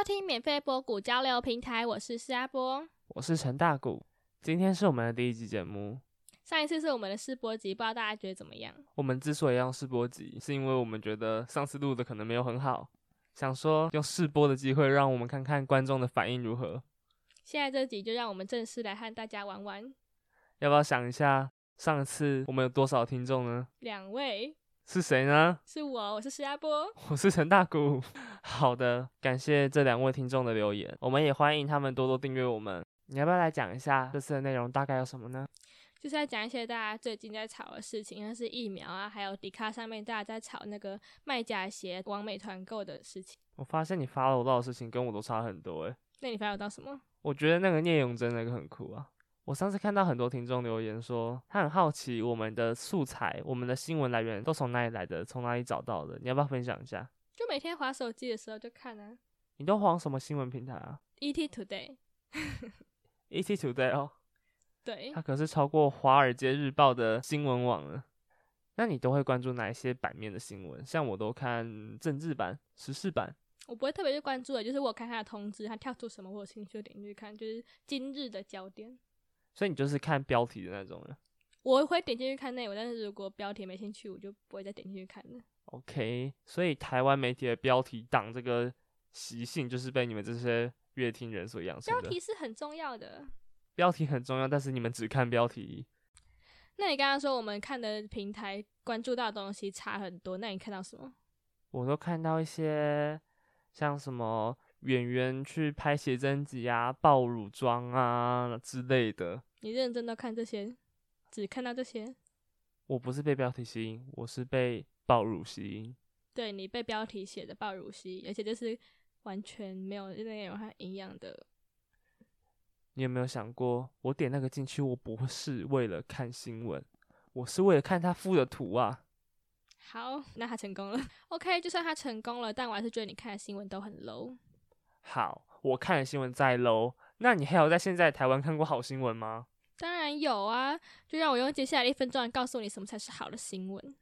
收听免费波谷交流平台，我是施阿波，我是陈大谷。今天是我们的第一集节目。上一次是我们的试播集，不知道大家觉得怎么样？我们之所以要试播集，是因为我们觉得上次录的可能没有很好，想说用试播的机会，让我们看看观众的反应如何。现在这集就让我们正式来和大家玩玩。要不要想一下，上次我们有多少听众呢？两位。是谁呢？是我，我是石阿波，我是陈大姑。好的，感谢这两位听众的留言，我们也欢迎他们多多订阅我们。你要不要来讲一下这次的内容大概有什么呢？就是要讲一些大家最近在吵的事情，像是疫苗啊，还有迪卡上面大家在吵那个卖假鞋、网美团购的事情。我发现你发了我到的事情跟我都差很多诶。那你发了到什么？我觉得那个聂永真那个很酷啊。我上次看到很多听众留言说，他很好奇我们的素材、我们的新闻来源都从哪里来的，从哪里找到的？你要不要分享一下？就每天划手机的时候就看啊。你都划什么新闻平台啊？ET Today。ET Today 哦。对。它可是超过《华尔街日报》的新闻网了。那你都会关注哪一些版面的新闻？像我都看政治版、时事版。我不会特别去关注的，就是我看他的通知，他跳出什么，我有兴趣点进去看，就是今日的焦点。所以你就是看标题的那种人，我会点进去看内容，但是如果标题没兴趣，我就不会再点进去看了。OK，所以台湾媒体的标题党这个习性，就是被你们这些乐听人所养成的。标题是很重要的，标题很重要，但是你们只看标题。那你刚刚说我们看的平台关注到的东西差很多，那你看到什么？我都看到一些像什么。演员去拍写真集啊、爆乳装啊之类的。你认真的看这些，只看到这些。我不是被标题吸引，我是被爆乳吸引。对你被标题写的爆乳吸引，而且就是完全没有内容和营养的。你有没有想过，我点那个进去，我不是为了看新闻，我是为了看他附的图啊。好，那他成功了。OK，就算他成功了，但我还是觉得你看的新闻都很 low。好，我看了新闻再 low，那你还有在现在台湾看过好新闻吗？当然有啊，就让我用接下来一分钟来告诉你什么才是好的新闻。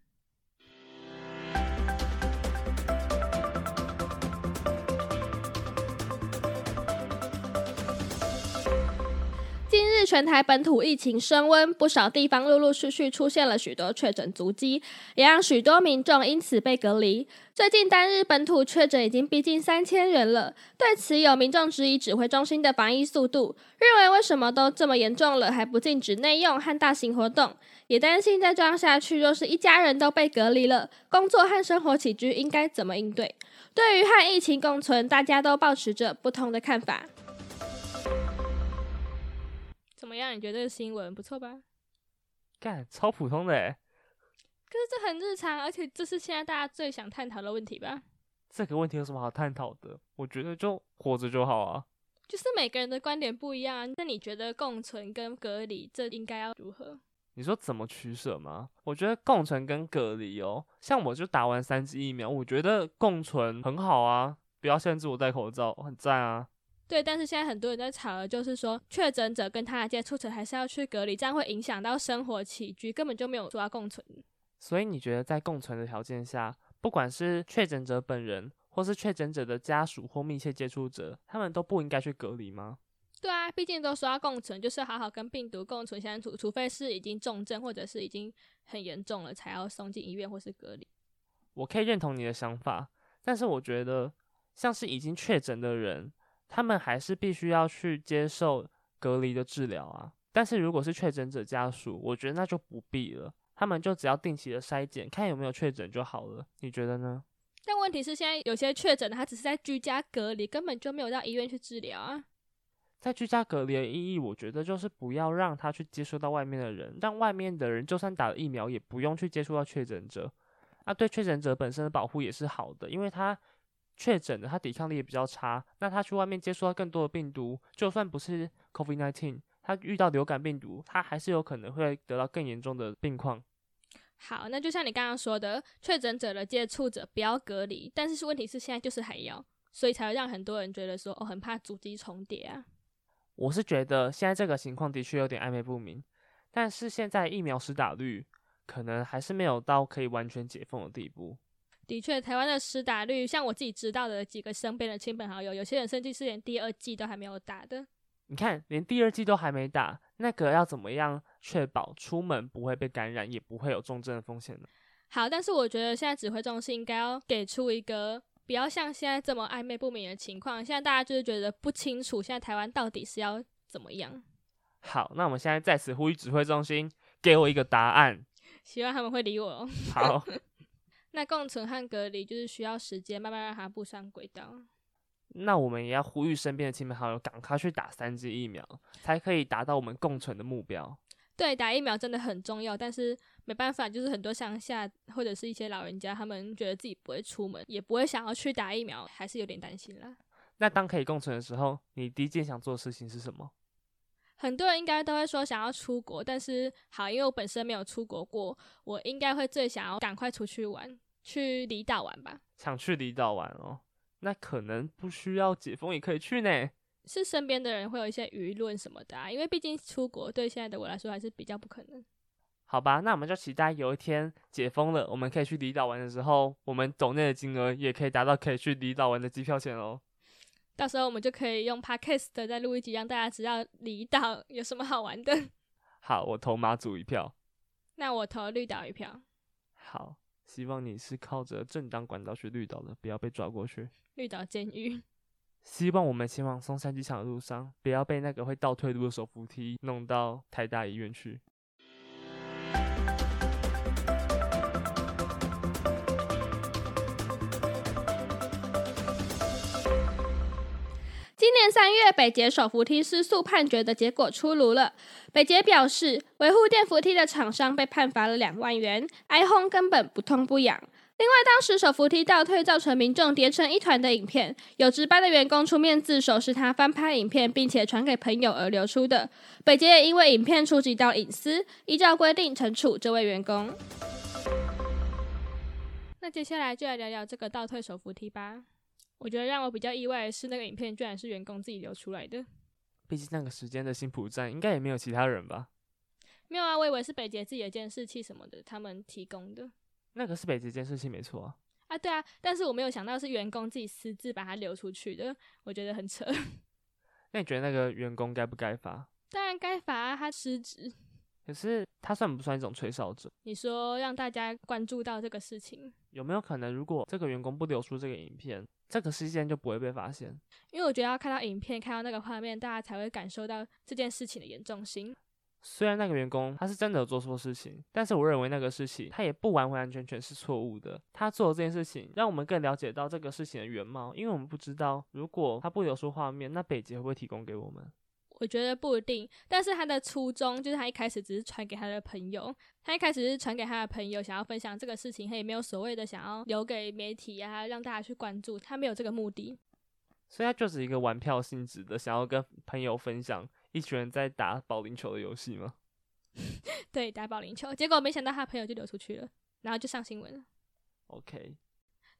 全台本土疫情升温，不少地方陆陆续续出现了许多确诊足迹，也让许多民众因此被隔离。最近单日本土确诊已经逼近三千人了。对此，有民众质疑指挥中心的防疫速度，认为为什么都这么严重了还不禁止内用和大型活动，也担心再这样下去，若是一家人都被隔离了，工作和生活起居应该怎么应对？对于和疫情共存，大家都保持着不同的看法。怎么样？你觉得这个新闻不错吧？干，超普通的诶。可是这很日常，而且这是现在大家最想探讨的问题吧？这个问题有什么好探讨的？我觉得就活着就好啊。就是每个人的观点不一样，那你觉得共存跟隔离这应该要如何？你说怎么取舍吗？我觉得共存跟隔离哦，像我就打完三剂疫苗，我觉得共存很好啊，不要限制我戴口罩，很赞啊。对，但是现在很多人在吵的就是说，确诊者跟他的接触者还是要去隔离，这样会影响到生活起居，根本就没有说要共存。所以你觉得在共存的条件下，不管是确诊者本人，或是确诊者的家属或密切接触者，他们都不应该去隔离吗？对啊，毕竟都说要共存，就是好好跟病毒共存相处，除非是已经重症或者是已经很严重了，才要送进医院或是隔离。我可以认同你的想法，但是我觉得像是已经确诊的人。他们还是必须要去接受隔离的治疗啊，但是如果是确诊者家属，我觉得那就不必了，他们就只要定期的筛检，看有没有确诊就好了。你觉得呢？但问题是，现在有些确诊的他只是在居家隔离，根本就没有到医院去治疗啊。在居家隔离的意义，我觉得就是不要让他去接触到外面的人，让外面的人就算打了疫苗，也不用去接触到确诊者。啊，对确诊者本身的保护也是好的，因为他。确诊的，他抵抗力也比较差，那他去外面接触到更多的病毒，就算不是 COVID-19，他遇到流感病毒，他还是有可能会得到更严重的病况。好，那就像你刚刚说的，确诊者的接触者不要隔离，但是问题是现在就是还要，所以才会让很多人觉得说，哦，很怕足迹重叠啊。我是觉得现在这个情况的确有点暧昧不明，但是现在疫苗施打率可能还是没有到可以完全解封的地步。的确，台湾的施打率，像我自己知道的几个身边的亲朋好友，有些人甚至是连第二季都还没有打的。你看，连第二季都还没打，那个要怎么样确保出门不会被感染，也不会有重症的风险呢？好，但是我觉得现在指挥中心应该要给出一个不要像现在这么暧昧不明的情况。现在大家就是觉得不清楚，现在台湾到底是要怎么样？好，那我们现在在此呼吁指挥中心给我一个答案。希望他们会理我。哦好。那共存和隔离就是需要时间，慢慢让它步上轨道。那我们也要呼吁身边的亲朋好友赶快去打三剂疫苗，才可以达到我们共存的目标。对，打疫苗真的很重要，但是没办法，就是很多乡下或者是一些老人家，他们觉得自己不会出门，也不会想要去打疫苗，还是有点担心啦。那当可以共存的时候，你第一件想做的事情是什么？很多人应该都会说想要出国，但是好，因为我本身没有出国过，我应该会最想要赶快出去玩，去离岛玩吧。想去离岛玩哦，那可能不需要解封也可以去呢。是身边的人会有一些舆论什么的啊，因为毕竟出国对现在的我来说还是比较不可能。好吧，那我们就期待有一天解封了，我们可以去离岛玩的时候，我们岛内的金额也可以达到可以去离岛玩的机票钱哦。到时候我们就可以用 podcast 再录一集，让大家知道离岛有什么好玩的。好，我投马祖一票。那我投绿岛一票。好，希望你是靠着正当管道去绿岛的，不要被抓过去。绿岛监狱。希望我们前往松山机场的路上，不要被那个会倒退路的手扶梯弄到台大医院去。年三月，北捷手扶梯失速判决的结果出炉了。北捷表示，维护电扶梯的厂商被判罚了两万元，哀轰根本不痛不痒。另外，当时手扶梯倒退造成民众叠成一团的影片，有值班的员工出面自首，是他翻拍影片并且传给朋友而流出的。北捷也因为影片触及到隐私，依照规定惩处这位员工。那接下来就来聊聊这个倒退手扶梯吧。我觉得让我比较意外的是，那个影片居然是员工自己留出来的。毕竟那个时间的新浦站应该也没有其他人吧？没有啊，我以为是北捷自己的监视器什么的，他们提供的。那个是北捷监视器没错啊。啊，对啊，但是我没有想到是员工自己私自把它流出去的，我觉得很扯。那你觉得那个员工该不该罚？当然该罚啊，他失职。可是他算不算一种吹哨者？你说让大家关注到这个事情，有没有可能，如果这个员工不流出这个影片？这个事件就不会被发现，因为我觉得要看到影片，看到那个画面，大家才会感受到这件事情的严重性。虽然那个员工他是真的有做错事情，但是我认为那个事情他也不完完全全是错误的。他做这件事情，让我们更了解到这个事情的原貌，因为我们不知道如果他不流出画面，那北捷会不会提供给我们？我觉得不一定，但是他的初衷就是他一开始只是传给他的朋友，他一开始是传给他的朋友，想要分享这个事情，他也没有所谓的想要留给媒体啊，让大家去关注，他没有这个目的。所以他就是一个玩票性质的，想要跟朋友分享一群人在打保龄球的游戏吗？对，打保龄球，结果没想到他朋友就流出去了，然后就上新闻了。OK，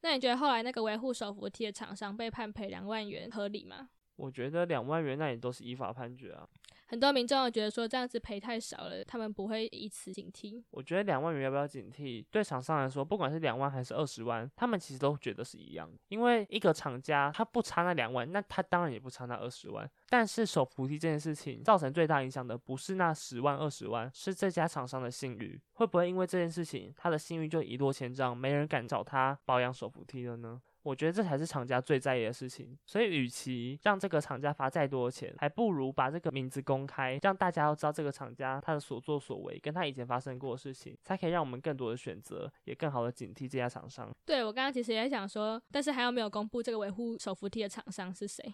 那你觉得后来那个维护手扶梯的厂商被判赔两万元合理吗？我觉得两万元那也都是依法判决啊。很多民众觉得说这样子赔太少了，他们不会以此警惕。我觉得两万元要不要警惕？对厂商来说，不管是两万还是二十万，他们其实都觉得是一样的。因为一个厂家他不差那两万，那他当然也不差那二十万。但是手扶梯这件事情造成最大影响的不是那十万二十万，是这家厂商的信誉。会不会因为这件事情，他的信誉就一落千丈，没人敢找他保养手扶梯了呢？我觉得这才是厂家最在意的事情，所以与其让这个厂家罚再多钱，还不如把这个名字公开，让大家都知道这个厂家他的所作所为，跟他以前发生过的事情，才可以让我们更多的选择，也更好的警惕这家厂商。对我刚刚其实也想说，但是还有没有公布这个维护手扶梯的厂商是谁？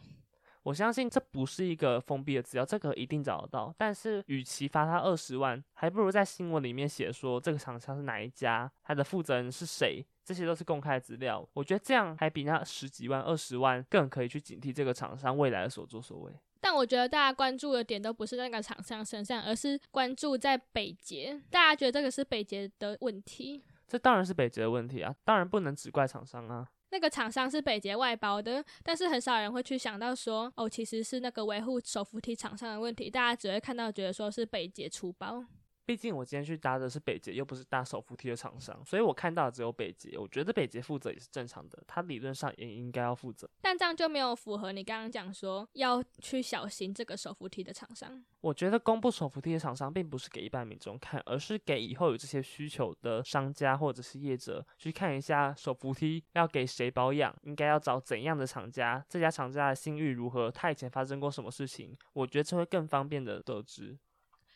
我相信这不是一个封闭的资料，这个一定找得到。但是与其罚他二十万，还不如在新闻里面写说这个厂商是哪一家，他的负责人是谁。这些都是公开资料，我觉得这样还比那十几万、二十万更可以去警惕这个厂商未来的所作所为。但我觉得大家关注的点都不是那个厂商身上，而是关注在北捷。大家觉得这个是北捷的问题？这当然是北捷的问题啊！当然不能只怪厂商啊。那个厂商是北捷外包的，但是很少人会去想到说，哦，其实是那个维护手扶梯厂商的问题。大家只会看到觉得说是北捷出包。毕竟我今天去搭的是北捷，又不是搭手扶梯的厂商，所以我看到的只有北捷。我觉得北捷负责也是正常的，他理论上也应该要负责。但这样就没有符合你刚刚讲说要去小心这个手扶梯的厂商。我觉得公布手扶梯的厂商并不是给一般民众看，而是给以后有这些需求的商家或者是业者去看一下手扶梯要给谁保养，应该要找怎样的厂家，这家厂家的信誉如何，他以前发生过什么事情。我觉得这会更方便的得知。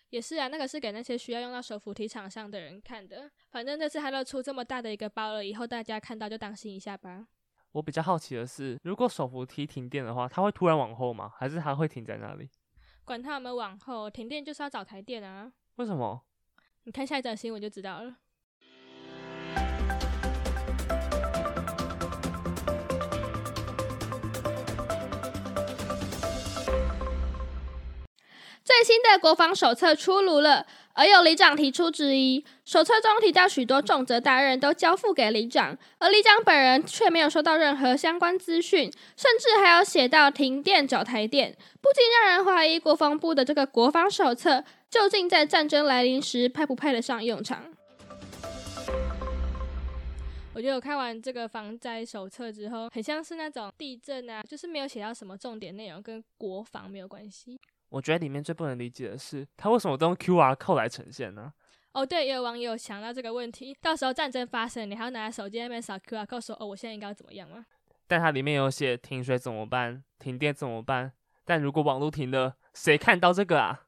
也是啊，那个是给那些需要用到手扶梯场上的人看的。反正这次他都出这么大的一个包了，以后大家看到就当心一下吧。我比较好奇的是，如果手扶梯停电的话，它会突然往后吗？还是它会停在那里？管它有没有往后，停电就是要找台电啊。为什么？你看下一则新闻就知道了。最新的国防手册出炉了，而有里长提出质疑。手册中提到许多重责大任都交付给里长，而里长本人却没有收到任何相关资讯，甚至还有写到停电找台电，不禁让人怀疑国防部的这个国防手册究竟在战争来临时派不派得上用场。我觉得我看完这个防灾手册之后，很像是那种地震啊，就是没有写到什么重点内容，跟国防没有关系。我觉得里面最不能理解的是，它为什么都用 Q R code 来呈现呢？哦，对，也有网友想到这个问题，到时候战争发生，你还要拿手机那边扫 Q R code 说，哦，我现在应该怎么样吗？但它里面有写停水怎么办，停电怎么办？但如果网络停了，谁看到这个啊？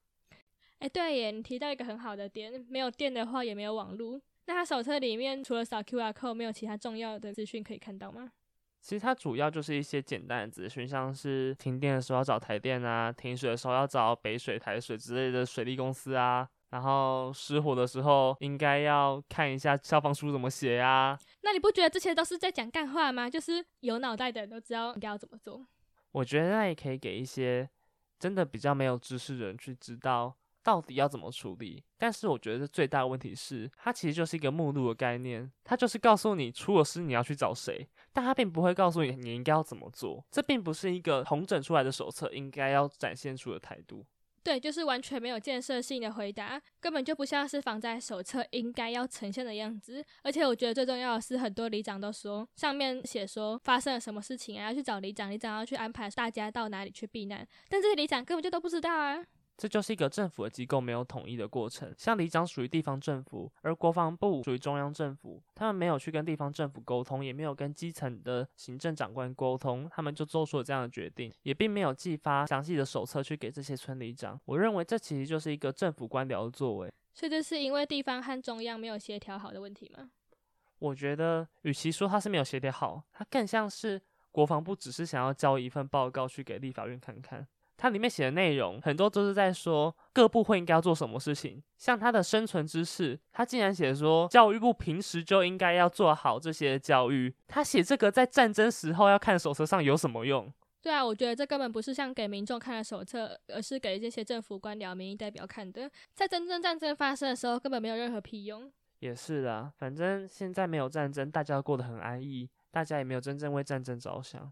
哎，对耶，你提到一个很好的点，没有电的话也没有网络，那他手册里面除了扫 Q R code，没有其他重要的资讯可以看到吗？其实它主要就是一些简单的资讯，像是停电的时候要找台电啊，停水的时候要找北水、台水之类的水利公司啊，然后失火的时候应该要看一下消防书怎么写啊。那你不觉得这些都是在讲干话吗？就是有脑袋的人都知道应该要怎么做。我觉得那也可以给一些真的比较没有知识的人去知道。到底要怎么处理？但是我觉得最大的问题是，它其实就是一个目录的概念，它就是告诉你出了事你要去找谁，但它并不会告诉你你应该要怎么做。这并不是一个统整出来的手册应该要展现出的态度。对，就是完全没有建设性的回答，根本就不像是防灾手册应该要呈现的样子。而且我觉得最重要的是，很多里长都说上面写说发生了什么事情啊，要去找里长，里长要去安排大家到哪里去避难，但这些里长根本就都不知道啊。这就是一个政府的机构没有统一的过程。像里长属于地方政府，而国防部属于中央政府，他们没有去跟地方政府沟通，也没有跟基层的行政长官沟通，他们就做出了这样的决定，也并没有寄发详细的手册去给这些村里长。我认为这其实就是一个政府官僚的作为。所以这是因为地方和中央没有协调好的问题吗？我觉得，与其说他是没有协调好，他更像是国防部只是想要交一份报告去给立法院看看。它里面写的内容很多都是在说各部会应该要做什么事情，像它的生存知识，他竟然写说教育部平时就应该要做好这些教育。他写这个在战争时候要看手册上有什么用？对啊，我觉得这根本不是像给民众看的手册，而是给这些政府官僚、民意代表看的。在真正战争发生的时候，根本没有任何屁用。也是啊，反正现在没有战争，大家过得很安逸，大家也没有真正为战争着想。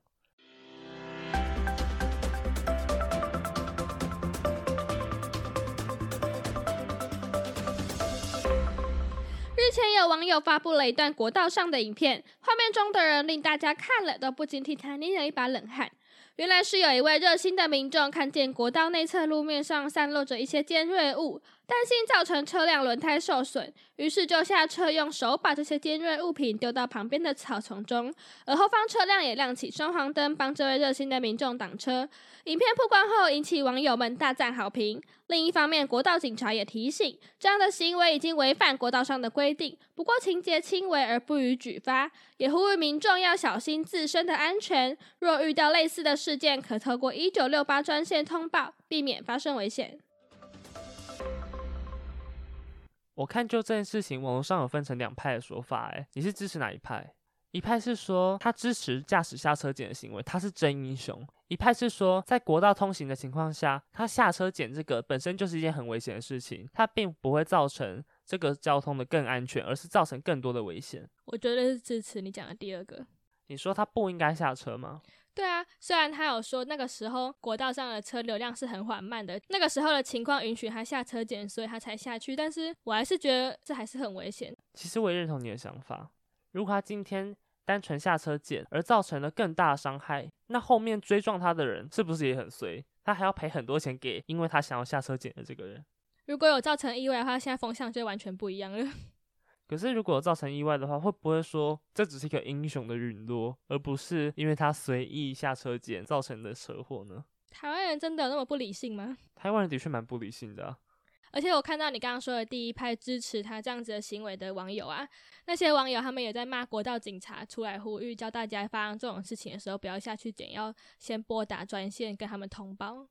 有网友发布了一段国道上的影片，画面中的人令大家看了都不禁替他捏了一把冷汗。原来是有一位热心的民众看见国道内侧路面上散落着一些尖锐物，担心造成车辆轮胎受损，于是就下车用手把这些尖锐物品丢到旁边的草丛中，而后方车辆也亮起双黄灯，帮这位热心的民众挡车。影片曝光后，引起网友们大赞好评。另一方面，国道警察也提醒，这样的行为已经违反国道上的规定，不过情节轻微而不予举发，也呼吁民众要小心自身的安全。若遇到类似的事件，可透过一九六八专线通报，避免发生危险。我看就这件事情，网络上有分成两派的说法，哎，你是支持哪一派？一派是说他支持驾驶下车检的行为，他是真英雄；一派是说在国道通行的情况下，他下车检这个本身就是一件很危险的事情，他并不会造成这个交通的更安全，而是造成更多的危险。我觉得是支持你讲的第二个。你说他不应该下车吗？对啊，虽然他有说那个时候国道上的车流量是很缓慢的，那个时候的情况允许他下车检，所以他才下去。但是我还是觉得这还是很危险。其实我也认同你的想法。如果他今天单纯下车检而造成了更大的伤害，那后面追撞他的人是不是也很衰？他还要赔很多钱给因为他想要下车检的这个人。如果有造成意外的话，现在风向就完全不一样了。可是，如果造成意外的话，会不会说这只是一个英雄的陨落，而不是因为他随意下车捡造成的车祸呢？台湾人真的有那么不理性吗？台湾人的确蛮不理性的。而且我看到你刚刚说的第一派支持他这样子的行为的网友啊，那些网友他们也在骂国道警察出来呼吁，教大家发生这种事情的时候不要下去捡，要先拨打专线跟他们通报。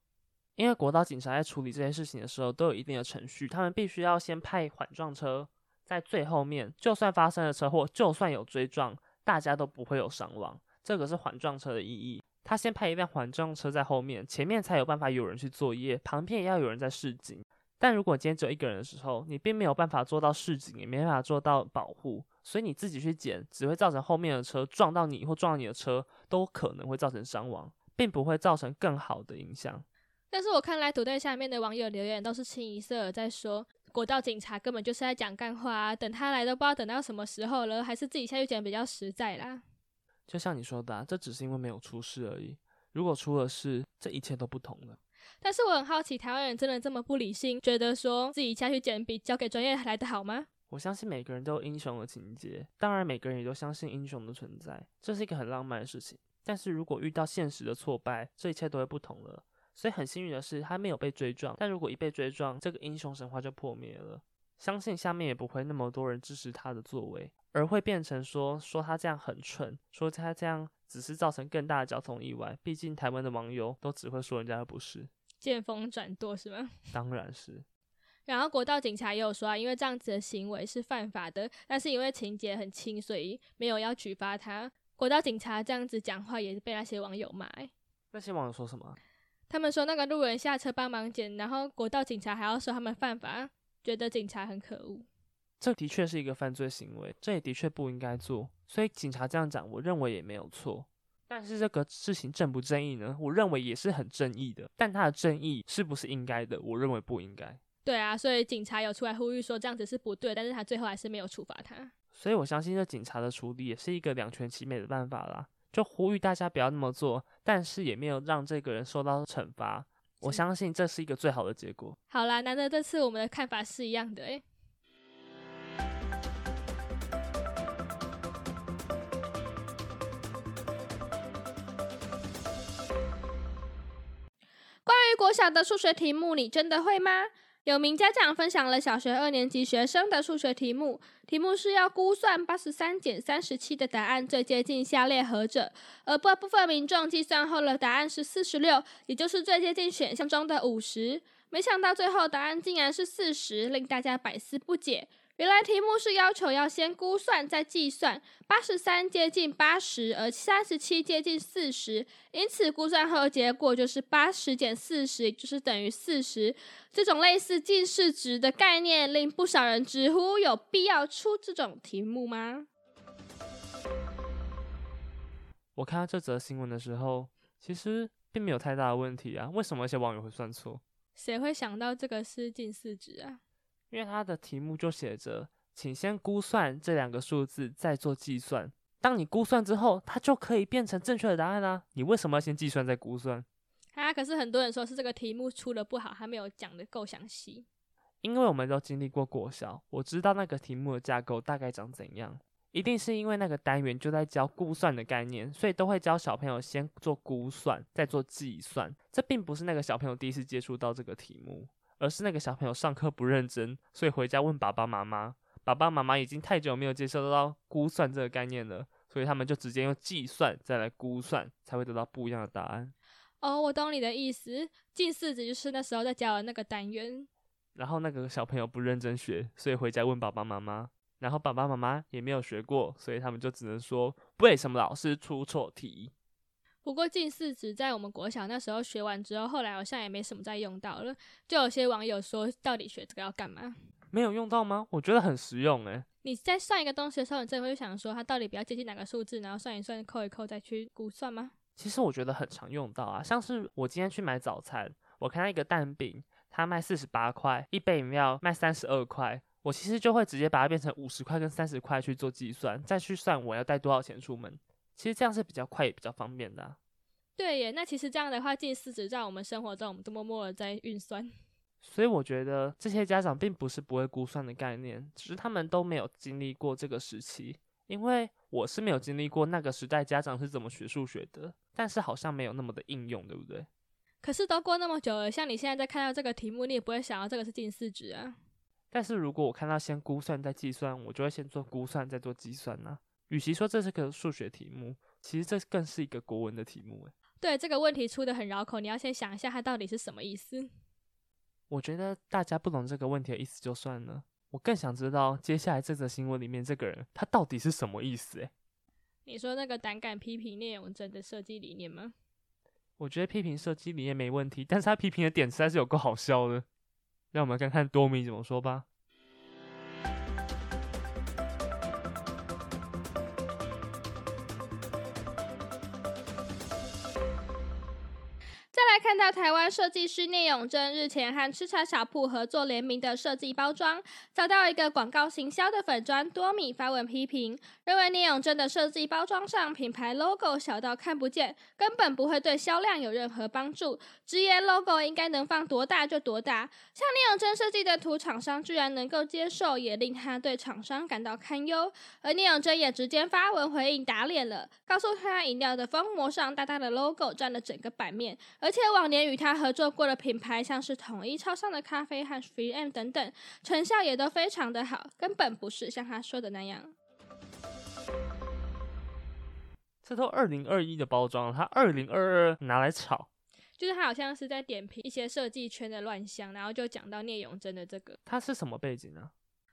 因为国道警察在处理这件事情的时候都有一定的程序，他们必须要先派缓撞车。在最后面，就算发生了车祸，就算有追撞，大家都不会有伤亡。这个是缓撞车的意义。他先派一辆缓撞车在后面，前面才有办法有人去作业，旁边也要有人在示警。但如果今天只有一个人的时候，你并没有办法做到示警，也没办法做到保护，所以你自己去捡，只会造成后面的车撞到你或撞到你的车，都可能会造成伤亡，并不会造成更好的影响。但是我看来，土队下面的网友留言都是清一色在说。国道警察根本就是在讲干话啊！等他来都不知道等到什么时候了，还是自己下去捡比较实在啦。就像你说的，这只是因为没有出事而已。如果出了事，这一切都不同了。但是我很好奇，台湾人真的这么不理性，觉得说自己下去捡比交给专业来的好吗？我相信每个人都有英雄的情节，当然每个人也都相信英雄的存在，这是一个很浪漫的事情。但是如果遇到现实的挫败，这一切都会不同了。所以很幸运的是，他没有被追撞。但如果一被追撞，这个英雄神话就破灭了。相信下面也不会那么多人支持他的作为，而会变成说说他这样很蠢，说他这样只是造成更大的交通意外。毕竟台湾的网友都只会说人家的不是，见风转舵是吗？当然是。然后国道警察也有说啊，因为这样子的行为是犯法的，但是因为情节很轻，所以没有要举发他。国道警察这样子讲话也是被那些网友骂。那些网友说什么？他们说那个路人下车帮忙捡，然后国道警察还要说他们犯法，觉得警察很可恶。这的确是一个犯罪行为，这也的确不应该做。所以警察这样讲，我认为也没有错。但是这个事情正不正义呢？我认为也是很正义的。但他的正义是不是应该的？我认为不应该。对啊，所以警察有出来呼吁说这样子是不对，但是他最后还是没有处罚他。所以我相信这警察的处理也是一个两全其美的办法啦。就呼吁大家不要那么做，但是也没有让这个人受到惩罚。我相信这是一个最好的结果。好啦，难得这次我们的看法是一样的诶。关于国小的数学题目，你真的会吗？有名家长分享了小学二年级学生的数学题目，题目是要估算八十三减三十七的答案最接近下列何者，而部部分民众计算后的答案是四十六，也就是最接近选项中的五十。没想到最后答案竟然是四十，令大家百思不解。原来题目是要求要先估算再计算，八十三接近八十，而三十七接近四十，因此估算后的结果就是八十减四十，就是等于四十。这种类似近似值的概念，令不少人直呼有必要出这种题目吗？我看到这则新闻的时候，其实并没有太大的问题啊。为什么一些网友会算错？谁会想到这个是近似值啊？因为它的题目就写着，请先估算这两个数字，再做计算。当你估算之后，它就可以变成正确的答案啦。你为什么要先计算再估算？啊，可是很多人说是这个题目出的不好，还没有讲的够详细。因为我们都经历过国小，我知道那个题目的架构大概长怎样。一定是因为那个单元就在教估算的概念，所以都会教小朋友先做估算，再做计算。这并不是那个小朋友第一次接触到这个题目。而是那个小朋友上课不认真，所以回家问爸爸妈妈。爸爸妈妈已经太久没有接受到估算这个概念了，所以他们就直接用计算再来估算，才会得到不一样的答案。哦，我懂你的意思。近似值就是那时候在教的那个单元。然后那个小朋友不认真学，所以回家问爸爸妈妈。然后爸爸妈妈也没有学过，所以他们就只能说为什么老师出错题。不过近似值在我们国小那时候学完之后，后来好像也没什么再用到了。就有些网友说，到底学这个要干嘛？没有用到吗？我觉得很实用诶。你在算一个东西的时候，你真的会想说，它到底比较接近哪个数字，然后算一算，扣一扣，再去估算吗？其实我觉得很常用到啊，像是我今天去买早餐，我看到一个蛋饼，它卖四十八块，一杯饮料卖三十二块，我其实就会直接把它变成五十块跟三十块去做计算，再去算我要带多少钱出门。其实这样是比较快也比较方便的。对耶，那其实这样的话，近似只在我们生活中，我们都默默的在运算。所以我觉得这些家长并不是不会估算的概念，只是他们都没有经历过这个时期。因为我是没有经历过那个时代家长是怎么学数学的，但是好像没有那么的应用，对不对？可是都过那么久了，像你现在在看到这个题目，你也不会想到这个是近似值啊。但是如果我看到先估算再计算，我就会先做估算再做计算呢。与其说这是个数学题目，其实这更是一个国文的题目。诶，对，这个问题出的很绕口，你要先想一下它到底是什么意思。我觉得大家不懂这个问题的意思就算了，我更想知道接下来这则新闻里面这个人他到底是什么意思？诶，你说那个胆敢批评聂永贞的设计理念吗？我觉得批评设计理念没问题，但是他批评的点实在是有够好笑的。让我们看看多米怎么说吧。看到台湾设计师聂永贞日前和吃茶小铺合作联名的设计包装，遭到一个广告行销的粉砖多米发文批评，认为聂永贞的设计包装上品牌 logo 小到看不见，根本不会对销量有任何帮助。直言 logo 应该能放多大就多大，像聂永贞设计的图，厂商居然能够接受，也令他对厂商感到堪忧。而聂永贞也直接发文回应打脸了，告诉他饮料的封膜上大大的 logo 占了整个版面，而且网。往年与他合作过的品牌，像是统一超商的咖啡和 Free M 等等，成效也都非常的好，根本不是像他说的那样。这都二零二一的包装，他二零二二拿来炒，就是他好像是在点评一些设计圈的乱象，然后就讲到聂永贞的这个。他是什么背景呢？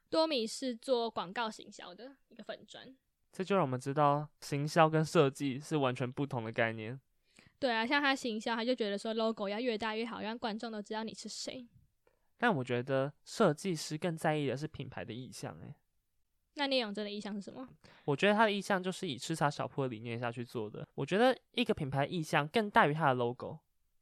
多米是做广告行销的一个粉砖，这就让我们知道行销跟设计是完全不同的概念。对啊，像他行销，他就觉得说 logo 要越大越好，让观众都知道你是谁。但我觉得设计师更在意的是品牌的意向，诶，那聂永真的意向是什么？我觉得他的意向就是以吃茶小铺的理念下去做的。我觉得一个品牌意向更大于它的 logo。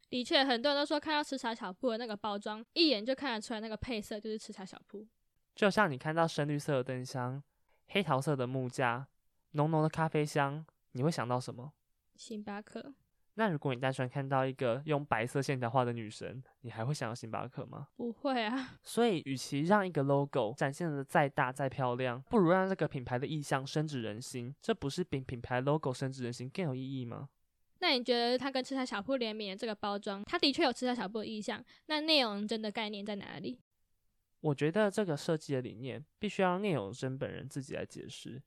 的确，很多人都说看到吃茶小铺的那个包装，一眼就看得出来那个配色就是吃茶小铺。就像你看到深绿色的灯箱、黑桃色的木架、浓浓的咖啡香，你会想到什么？星巴克。那如果你单纯看到一个用白色线条画的女神，你还会想要星巴克吗？不会啊。所以，与其让一个 logo 展现的再大再漂亮，不如让这个品牌的意象深植人心。这不是比品牌 logo 深植人心更有意义吗？那你觉得它跟吃茶小铺联名的这个包装，它的确有吃茶小铺的意象，那内容真的概念在哪里？我觉得这个设计的理念必须要让聂永真本人自己来解释，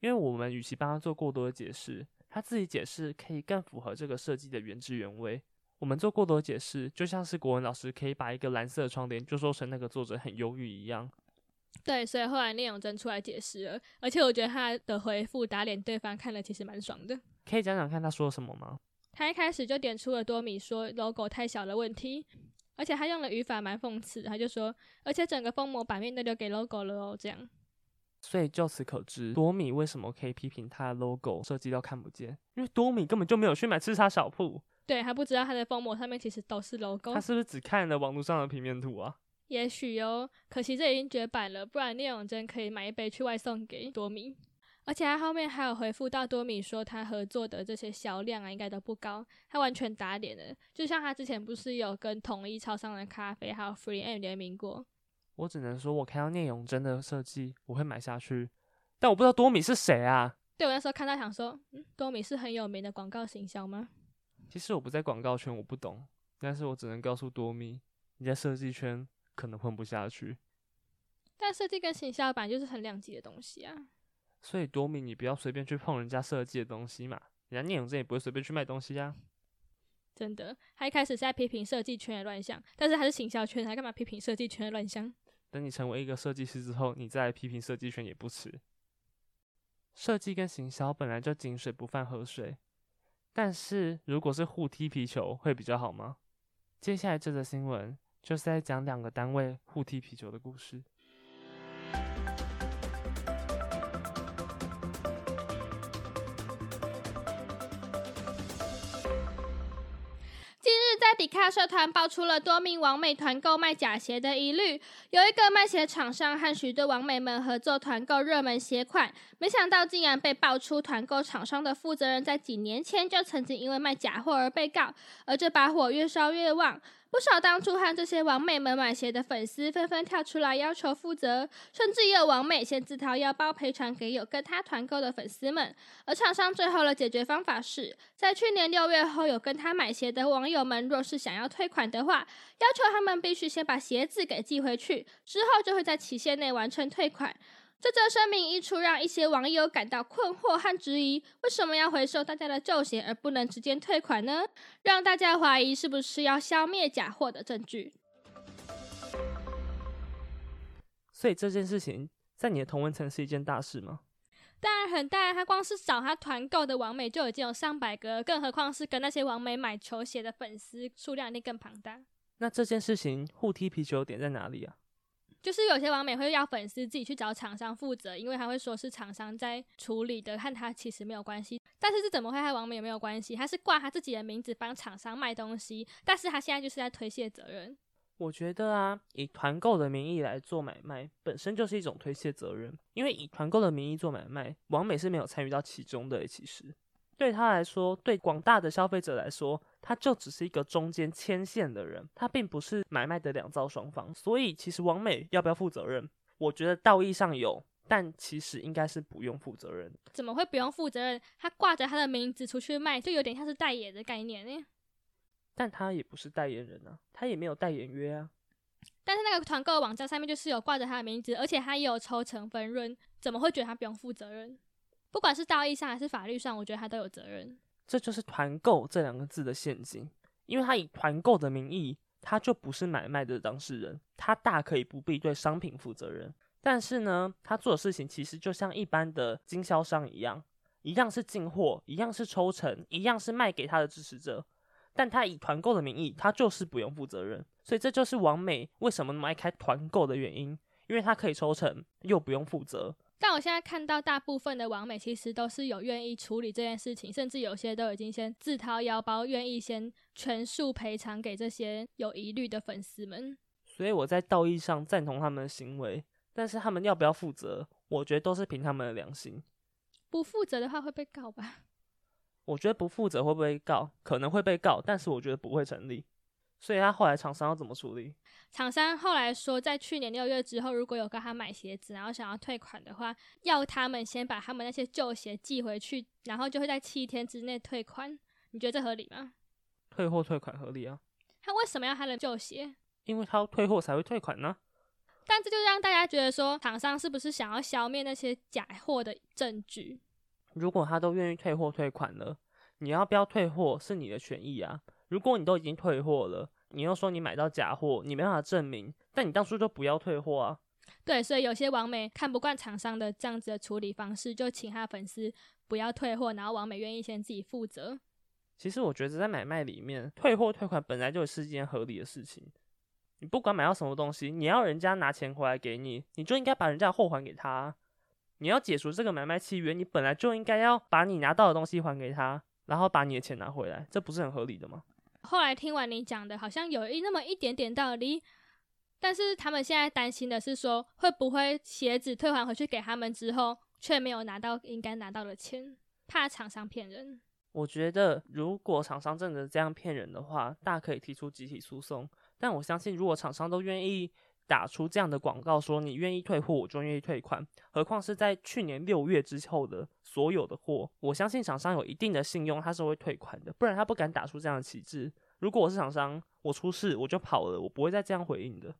因为我们与其帮他做过多的解释。他自己解释可以更符合这个设计的原汁原味。我们做过多解释，就像是国文老师可以把一个蓝色的窗帘就说成那个作者很忧郁一样。对，所以后来聂永真出来解释了，而且我觉得他的回复打脸对方看了其实蛮爽的。可以讲讲看他说了什么吗？他一开始就点出了多米说 logo 太小的问题，而且他用的语法蛮讽刺，他就说，而且整个封膜版面都留给 logo 了哦，这样。所以就此可知，多米为什么可以批评他的 logo 设计到看不见？因为多米根本就没有去买吃茶小铺，对，还不知道他的封膜上面其实都是 logo。他是不是只看了网络上的平面图啊？也许哦，可惜这已经绝版了，不然聂永真可以买一杯去外送给多米。而且他后面还有回复到多米说，他合作的这些销量啊，应该都不高，他完全打脸了。就像他之前不是有跟统一超商的咖啡还有 Free M 联名过。我只能说，我看到聂永真的设计，我会买下去。但我不知道多米是谁啊？对我那时候看到想说，嗯，多米是很有名的广告行销吗？其实我不在广告圈，我不懂。但是我只能告诉多米，你在设计圈可能混不下去。但设计跟行销本来就是很两极的东西啊。所以多米，你不要随便去碰人家设计的东西嘛。人家聂永真也不会随便去卖东西啊。真的，他一开始是在批评设计圈的乱象，但是他是行销圈，他干嘛批评设计圈的乱象？等你成为一个设计师之后，你再批评设计圈也不迟。设计跟行销本来就井水不犯河水，但是如果是互踢皮球，会比较好吗？接下来这则新闻就是在讲两个单位互踢皮球的故事。迪卡社团爆出了多名网美团购卖假鞋的疑虑，有一个卖鞋厂商和许多网美们合作团购热门鞋款，没想到竟然被爆出团购厂商的负责人在几年前就曾经因为卖假货而被告，而这把火越烧越旺。不少当初和这些王美们买鞋的粉丝纷纷跳出来要求负责，甚至也有王美先自掏腰包赔偿给有跟他团购的粉丝们。而厂商最后的解决方法是在去年六月后有跟他买鞋的网友们，若是想要退款的话，要求他们必须先把鞋子给寄回去，之后就会在期限内完成退款。这则声明一出，让一些网友感到困惑和质疑：为什么要回收大家的旧鞋，而不能直接退款呢？让大家怀疑是不是要消灭假货的证据。所以这件事情在你的同文层是一件大事吗？当然很大，他光是找他团购的网美就已经有上百个，更何况是跟那些网美买球鞋的粉丝数量一定更庞大。那这件事情互踢皮球点在哪里啊？就是有些网美会要粉丝自己去找厂商负责，因为他会说是厂商在处理的，和他其实没有关系。但是这怎么会和网美没有关系？他是挂他自己的名字帮厂商卖东西，但是他现在就是在推卸责任。我觉得啊，以团购的名义来做买卖，本身就是一种推卸责任，因为以团购的名义做买卖，网美是没有参与到其中的。其实对他来说，对广大的消费者来说。他就只是一个中间牵线的人，他并不是买卖的两造双方，所以其实王美要不要负责任？我觉得道义上有，但其实应该是不用负责任。怎么会不用负责任？他挂着他的名字出去卖，就有点像是代言的概念呢。但他也不是代言人啊，他也没有代言约啊。但是那个团购网站上面就是有挂着他的名字，而且他也有抽成分润，怎么会觉得他不用负责任？不管是道义上还是法律上，我觉得他都有责任。这就是团购这两个字的陷阱，因为他以团购的名义，他就不是买卖的当事人，他大可以不必对商品负责任。但是呢，他做的事情其实就像一般的经销商一样，一样是进货，一样是抽成，一样是卖给他的支持者。但他以团购的名义，他就是不用负责任。所以这就是王美为什么那么爱开团购的原因，因为他可以抽成，又不用负责。但我现在看到大部分的网美其实都是有愿意处理这件事情，甚至有些都已经先自掏腰包，愿意先全数赔偿给这些有疑虑的粉丝们。所以我在道义上赞同他们的行为，但是他们要不要负责，我觉得都是凭他们的良心。不负责的话会被告吧？我觉得不负责会不会告？可能会被告，但是我觉得不会成立。所以他后来厂商要怎么处理？厂商后来说，在去年六月之后，如果有跟他买鞋子，然后想要退款的话，要他们先把他们那些旧鞋寄回去，然后就会在七天之内退款。你觉得这合理吗？退货退款合理啊。他为什么要他的旧鞋？因为他要退货才会退款呢。但这就让大家觉得说，厂商是不是想要消灭那些假货的证据？如果他都愿意退货退款了，你要不要退货是你的权益啊。如果你都已经退货了，你又说你买到假货，你没办法证明，但你当初就不要退货啊。对，所以有些网美看不惯厂商的这样子的处理方式，就请他粉丝不要退货，然后网美愿意先自己负责。其实我觉得在买卖里面，退货退款本来就是一件合理的事情。你不管买到什么东西，你要人家拿钱回来给你，你就应该把人家的货还给他。你要解除这个买卖契约，你本来就应该要把你拿到的东西还给他，然后把你的钱拿回来，这不是很合理的吗？后来听完你讲的，好像有一那么一点点道理，但是他们现在担心的是说，会不会鞋子退还回去给他们之后，却没有拿到应该拿到的钱，怕厂商骗人。我觉得如果厂商真的这样骗人的话，大可以提出集体诉讼。但我相信，如果厂商都愿意打出这样的广告，说你愿意退货，我就愿意退款，何况是在去年六月之后的所有的货，我相信厂商有一定的信用，他是会退款的，不然他不敢打出这样的旗帜。如果我是厂商，我出事我就跑了，我不会再这样回应的。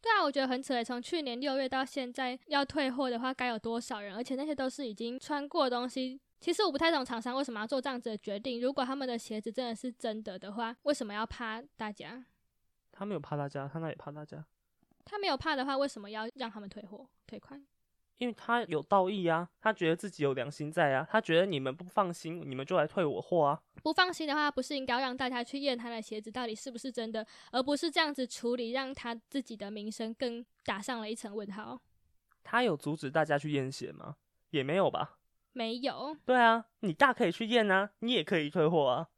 对啊，我觉得很扯。从去年六月到现在，要退货的话，该有多少人？而且那些都是已经穿过的东西。其实我不太懂厂商为什么要做这样子的决定。如果他们的鞋子真的是真的的话，为什么要怕大家？他没有怕大家，他那也怕大家。他没有怕的话，为什么要让他们退货退款？因为他有道义啊，他觉得自己有良心在啊，他觉得你们不放心，你们就来退我货啊。不放心的话，不是应该让大家去验他的鞋子到底是不是真的，而不是这样子处理，让他自己的名声更打上了一层问号。他有阻止大家去验鞋吗？也没有吧。没有。对啊，你大可以去验啊，你也可以退货啊。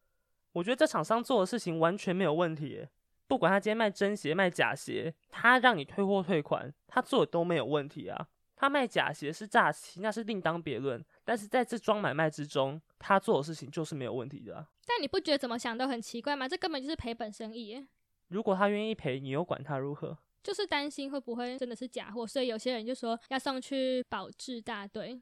我觉得这厂商做的事情完全没有问题，不管他今天卖真鞋卖假鞋，他让你退货退款，他做的都没有问题啊。他卖假鞋是诈欺，那是另当别论。但是在这桩买卖之中，他做的事情就是没有问题的。但你不觉得怎么想都很奇怪吗？这根本就是赔本生意。如果他愿意赔，你又管他如何？就是担心会不会真的是假货，所以有些人就说要送去保质大队。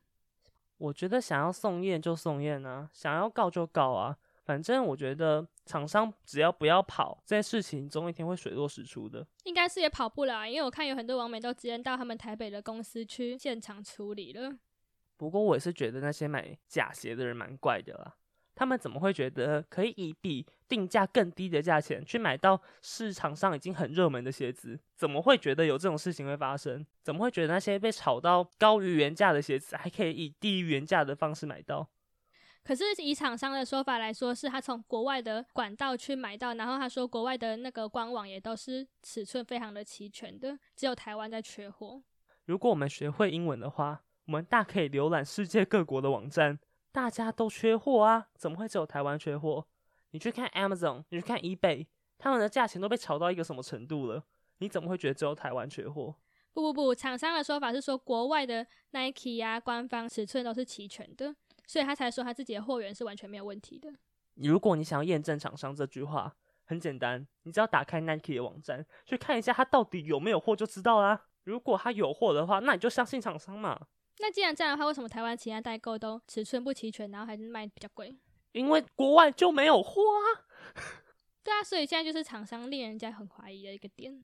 我觉得想要送验就送验啊，想要告就告啊，反正我觉得厂商只要不要跑，这件事情总有一天会水落石出的。应该是也跑不了，因为我看有很多网美都直接到他们台北的公司去现场处理了。不过我也是觉得那些买假鞋的人蛮怪的啦。他们怎么会觉得可以以比定价更低的价钱去买到市场上已经很热门的鞋子？怎么会觉得有这种事情会发生？怎么会觉得那些被炒到高于原价的鞋子还可以以低于原价的方式买到？可是以厂商的说法来说，是他从国外的管道去买到，然后他说国外的那个官网也都是尺寸非常的齐全的，只有台湾在缺货。如果我们学会英文的话，我们大可以浏览世界各国的网站。大家都缺货啊，怎么会只有台湾缺货？你去看 Amazon，你去看 eBay，他们的价钱都被炒到一个什么程度了？你怎么会觉得只有台湾缺货？不不不，厂商的说法是说国外的 Nike 呀，官方尺寸都是齐全的，所以他才说他自己的货源是完全没有问题的。如果你想要验证厂商这句话，很简单，你只要打开 Nike 的网站去看一下他到底有没有货就知道啦。如果他有货的话，那你就相信厂商嘛。那既然这样的话，为什么台湾其他代购都尺寸不齐全，然后还是卖比较贵？因为国外就没有货啊。对啊，所以现在就是厂商令人家很怀疑的一个点。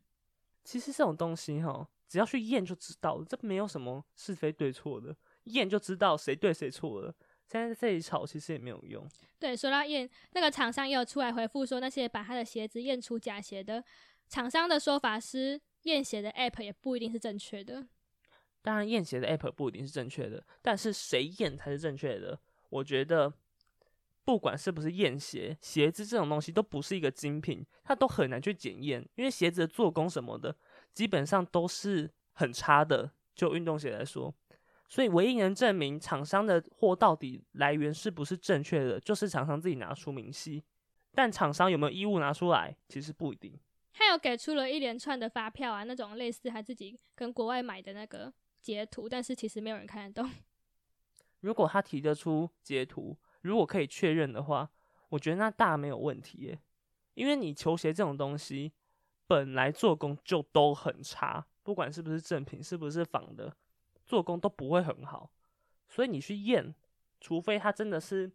其实这种东西哈，只要去验就知道了，这没有什么是非对错的，验就知道谁对谁错了。现在在这里吵，其实也没有用。对，说到验，那个厂商也有出来回复说，那些把他的鞋子验出假鞋的厂商的说法是，验鞋的 app 也不一定是正确的。当然，验鞋的 app 不一定是正确的，但是谁验才是正确的？我觉得，不管是不是验鞋，鞋子这种东西都不是一个精品，它都很难去检验，因为鞋子的做工什么的，基本上都是很差的。就运动鞋来说，所以唯一能证明厂商的货到底来源是不是正确的，就是厂商自己拿出明细。但厂商有没有义务拿出来，其实不一定。他有给出了一连串的发票啊，那种类似他自己跟国外买的那个。截图，但是其实没有人看得懂。如果他提得出截图，如果可以确认的话，我觉得那大没有问题耶。因为你球鞋这种东西，本来做工就都很差，不管是不是正品，是不是仿的，做工都不会很好。所以你去验，除非它真的是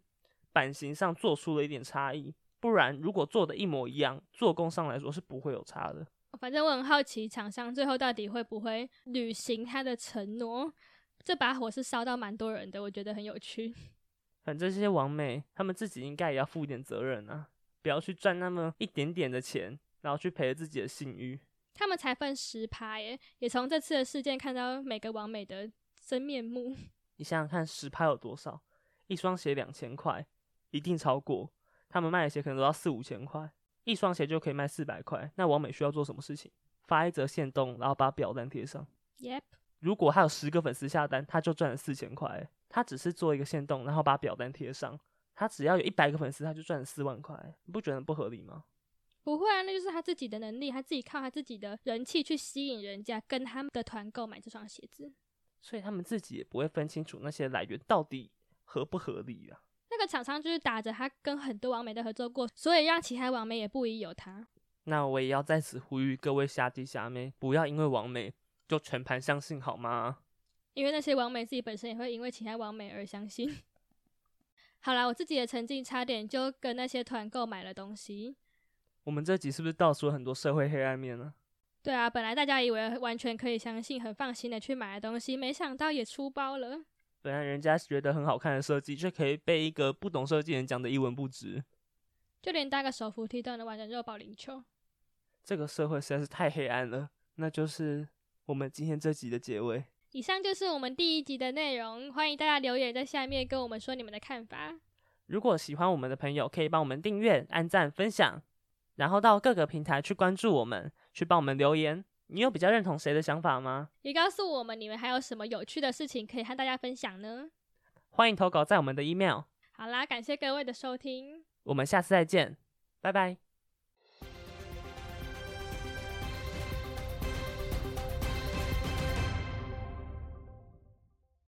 版型上做出了一点差异，不然如果做的一模一样，做工上来说是不会有差的。反正我很好奇，厂商最后到底会不会履行他的承诺？这把火是烧到蛮多人的，我觉得很有趣。反正这些王美，他们自己应该也要负一点责任啊，不要去赚那么一点点的钱，然后去赔了自己的信誉。他们才分十趴耶，也从这次的事件看到每个王美的真面目。你想想看，十趴有多少？一双鞋两千块，一定超过。他们卖的鞋可能都要四五千块。一双鞋就可以卖四百块，那王美需要做什么事情？发一则限动，然后把表单贴上。Yep。如果他有十个粉丝下单，他就赚了四千块。他只是做一个限动，然后把表单贴上，他只要有一百个粉丝，他就赚了四万块。你不觉得不合理吗？不会啊，那就是他自己的能力，他自己靠他自己的人气去吸引人家跟他们的团购买这双鞋子。所以他们自己也不会分清楚那些来源到底合不合理啊。那个厂商就是打着他跟很多网美的合作过，所以让其他网美也不疑有他。那我也要在此呼吁各位虾弟虾妹，不要因为网美就全盘相信好吗？因为那些网美自己本身也会因为其他网美而相信。好啦，我自己也曾经差点就跟那些团购买了东西。我们这集是不是道出了很多社会黑暗面呢？对啊，本来大家以为完全可以相信、很放心的去买的东西，没想到也出包了。本来人家觉得很好看的设计，却可以被一个不懂设计人讲的一文不值。就连搭个手扶梯都能玩成肉保龄球。这个社会实在是太黑暗了。那就是我们今天这集的结尾。以上就是我们第一集的内容，欢迎大家留言在下面跟我们说你们的看法。如果喜欢我们的朋友，可以帮我们订阅、按赞、分享，然后到各个平台去关注我们，去帮我们留言。你有比较认同谁的想法吗？也告诉我们你们还有什么有趣的事情可以和大家分享呢？欢迎投稿在我们的 email。好啦，感谢各位的收听，我们下次再见。拜拜。